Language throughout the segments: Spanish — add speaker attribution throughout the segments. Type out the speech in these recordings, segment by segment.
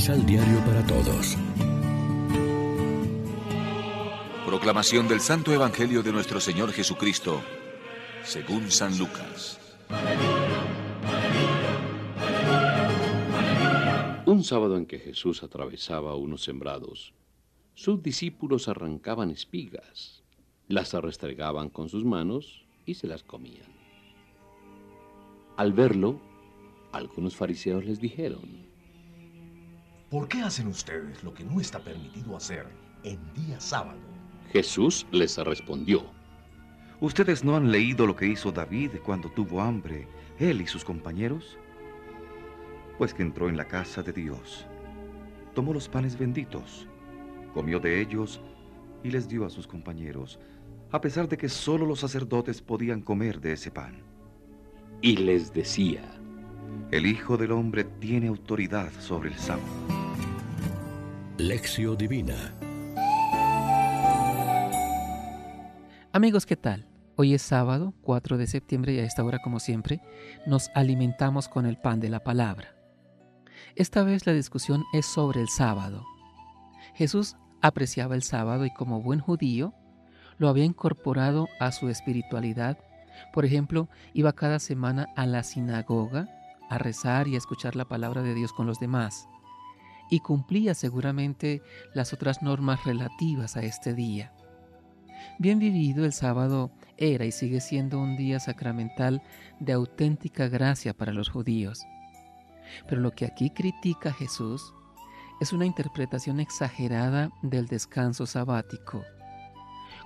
Speaker 1: Misal Diario para Todos.
Speaker 2: Proclamación del Santo Evangelio de nuestro Señor Jesucristo, según San Lucas.
Speaker 3: Un sábado en que Jesús atravesaba unos sembrados, sus discípulos arrancaban espigas, las arrestregaban con sus manos y se las comían. Al verlo, algunos fariseos les dijeron,
Speaker 4: ¿Por qué hacen ustedes lo que no está permitido hacer en día sábado?
Speaker 3: Jesús les respondió,
Speaker 5: ¿Ustedes no han leído lo que hizo David cuando tuvo hambre, él y sus compañeros? Pues que entró en la casa de Dios, tomó los panes benditos, comió de ellos y les dio a sus compañeros, a pesar de que solo los sacerdotes podían comer de ese pan.
Speaker 3: Y les decía,
Speaker 5: El Hijo del Hombre tiene autoridad sobre el sábado.
Speaker 1: Lección Divina.
Speaker 6: Amigos, ¿qué tal? Hoy es sábado, 4 de septiembre y a esta hora, como siempre, nos alimentamos con el pan de la palabra. Esta vez la discusión es sobre el sábado. Jesús apreciaba el sábado y como buen judío lo había incorporado a su espiritualidad. Por ejemplo, iba cada semana a la sinagoga a rezar y a escuchar la palabra de Dios con los demás. Y cumplía seguramente las otras normas relativas a este día. Bien vivido, el sábado era y sigue siendo un día sacramental de auténtica gracia para los judíos. Pero lo que aquí critica Jesús es una interpretación exagerada del descanso sabático.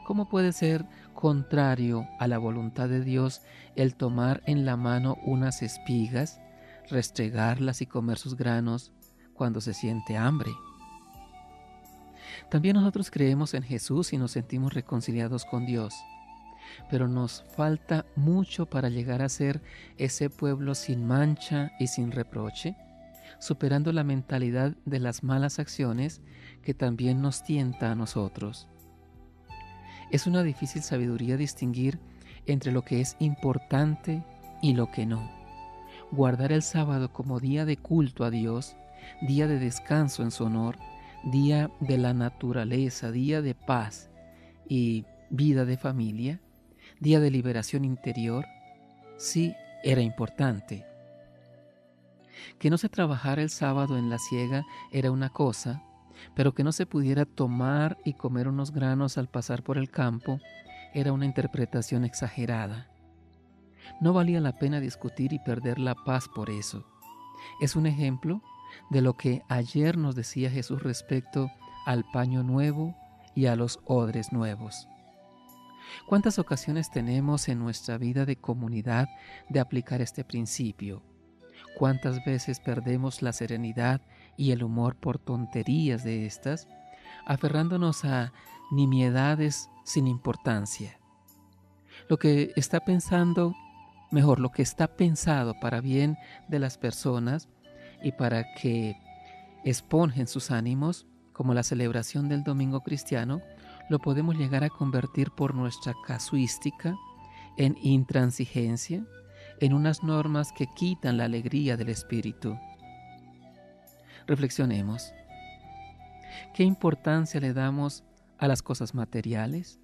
Speaker 6: ¿Cómo puede ser contrario a la voluntad de Dios el tomar en la mano unas espigas, restregarlas y comer sus granos cuando se siente hambre? También nosotros creemos en Jesús y nos sentimos reconciliados con Dios, pero nos falta mucho para llegar a ser ese pueblo sin mancha y sin reproche, superando la mentalidad de las malas acciones que también nos tienta a nosotros. Es una difícil sabiduría distinguir entre lo que es importante y lo que no. Guardar el sábado como día de culto a Dios, día de descanso en su honor, día de la naturaleza, día de paz y vida de familia, día de liberación interior, sí era importante. Que no se trabajara el sábado en la siega era una cosa, pero que no se pudiera tomar y comer unos granos al pasar por el campo era una interpretación exagerada. No valía la pena discutir y perder la paz por eso. Es un ejemplo de lo que ayer nos decía Jesús respecto al paño nuevo y a los odres nuevos. ¿Cuántas ocasiones tenemos en nuestra vida de comunidad de aplicar este principio? ¿Cuántas veces perdemos la serenidad y el humor por tonterías de estas, aferrándonos a nimiedades sin importancia? Lo que está pensando, mejor, lo que está pensado para bien de las personas y para que esponjen sus ánimos, como la celebración del domingo cristiano, lo podemos llegar a convertir por nuestra casuística en intransigencia, en unas normas que quitan la alegría del espíritu. Reflexionemos. ¿Qué importancia le damos a las cosas materiales?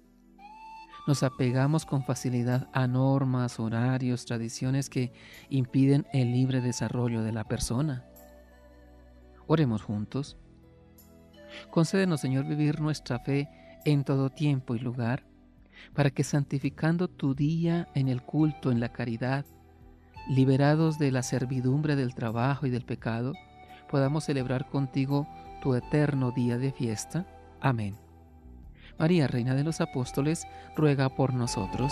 Speaker 6: Nos apegamos con facilidad a normas, horarios, tradiciones que impiden el libre desarrollo de la persona. Oremos juntos. Concédenos, Señor, vivir nuestra fe en todo tiempo y lugar, para que santificando tu día en el culto, en la caridad, liberados de la servidumbre del trabajo y del pecado, podamos celebrar contigo tu eterno día de fiesta. Amén. María, Reina de los Apóstoles, ruega por nosotros.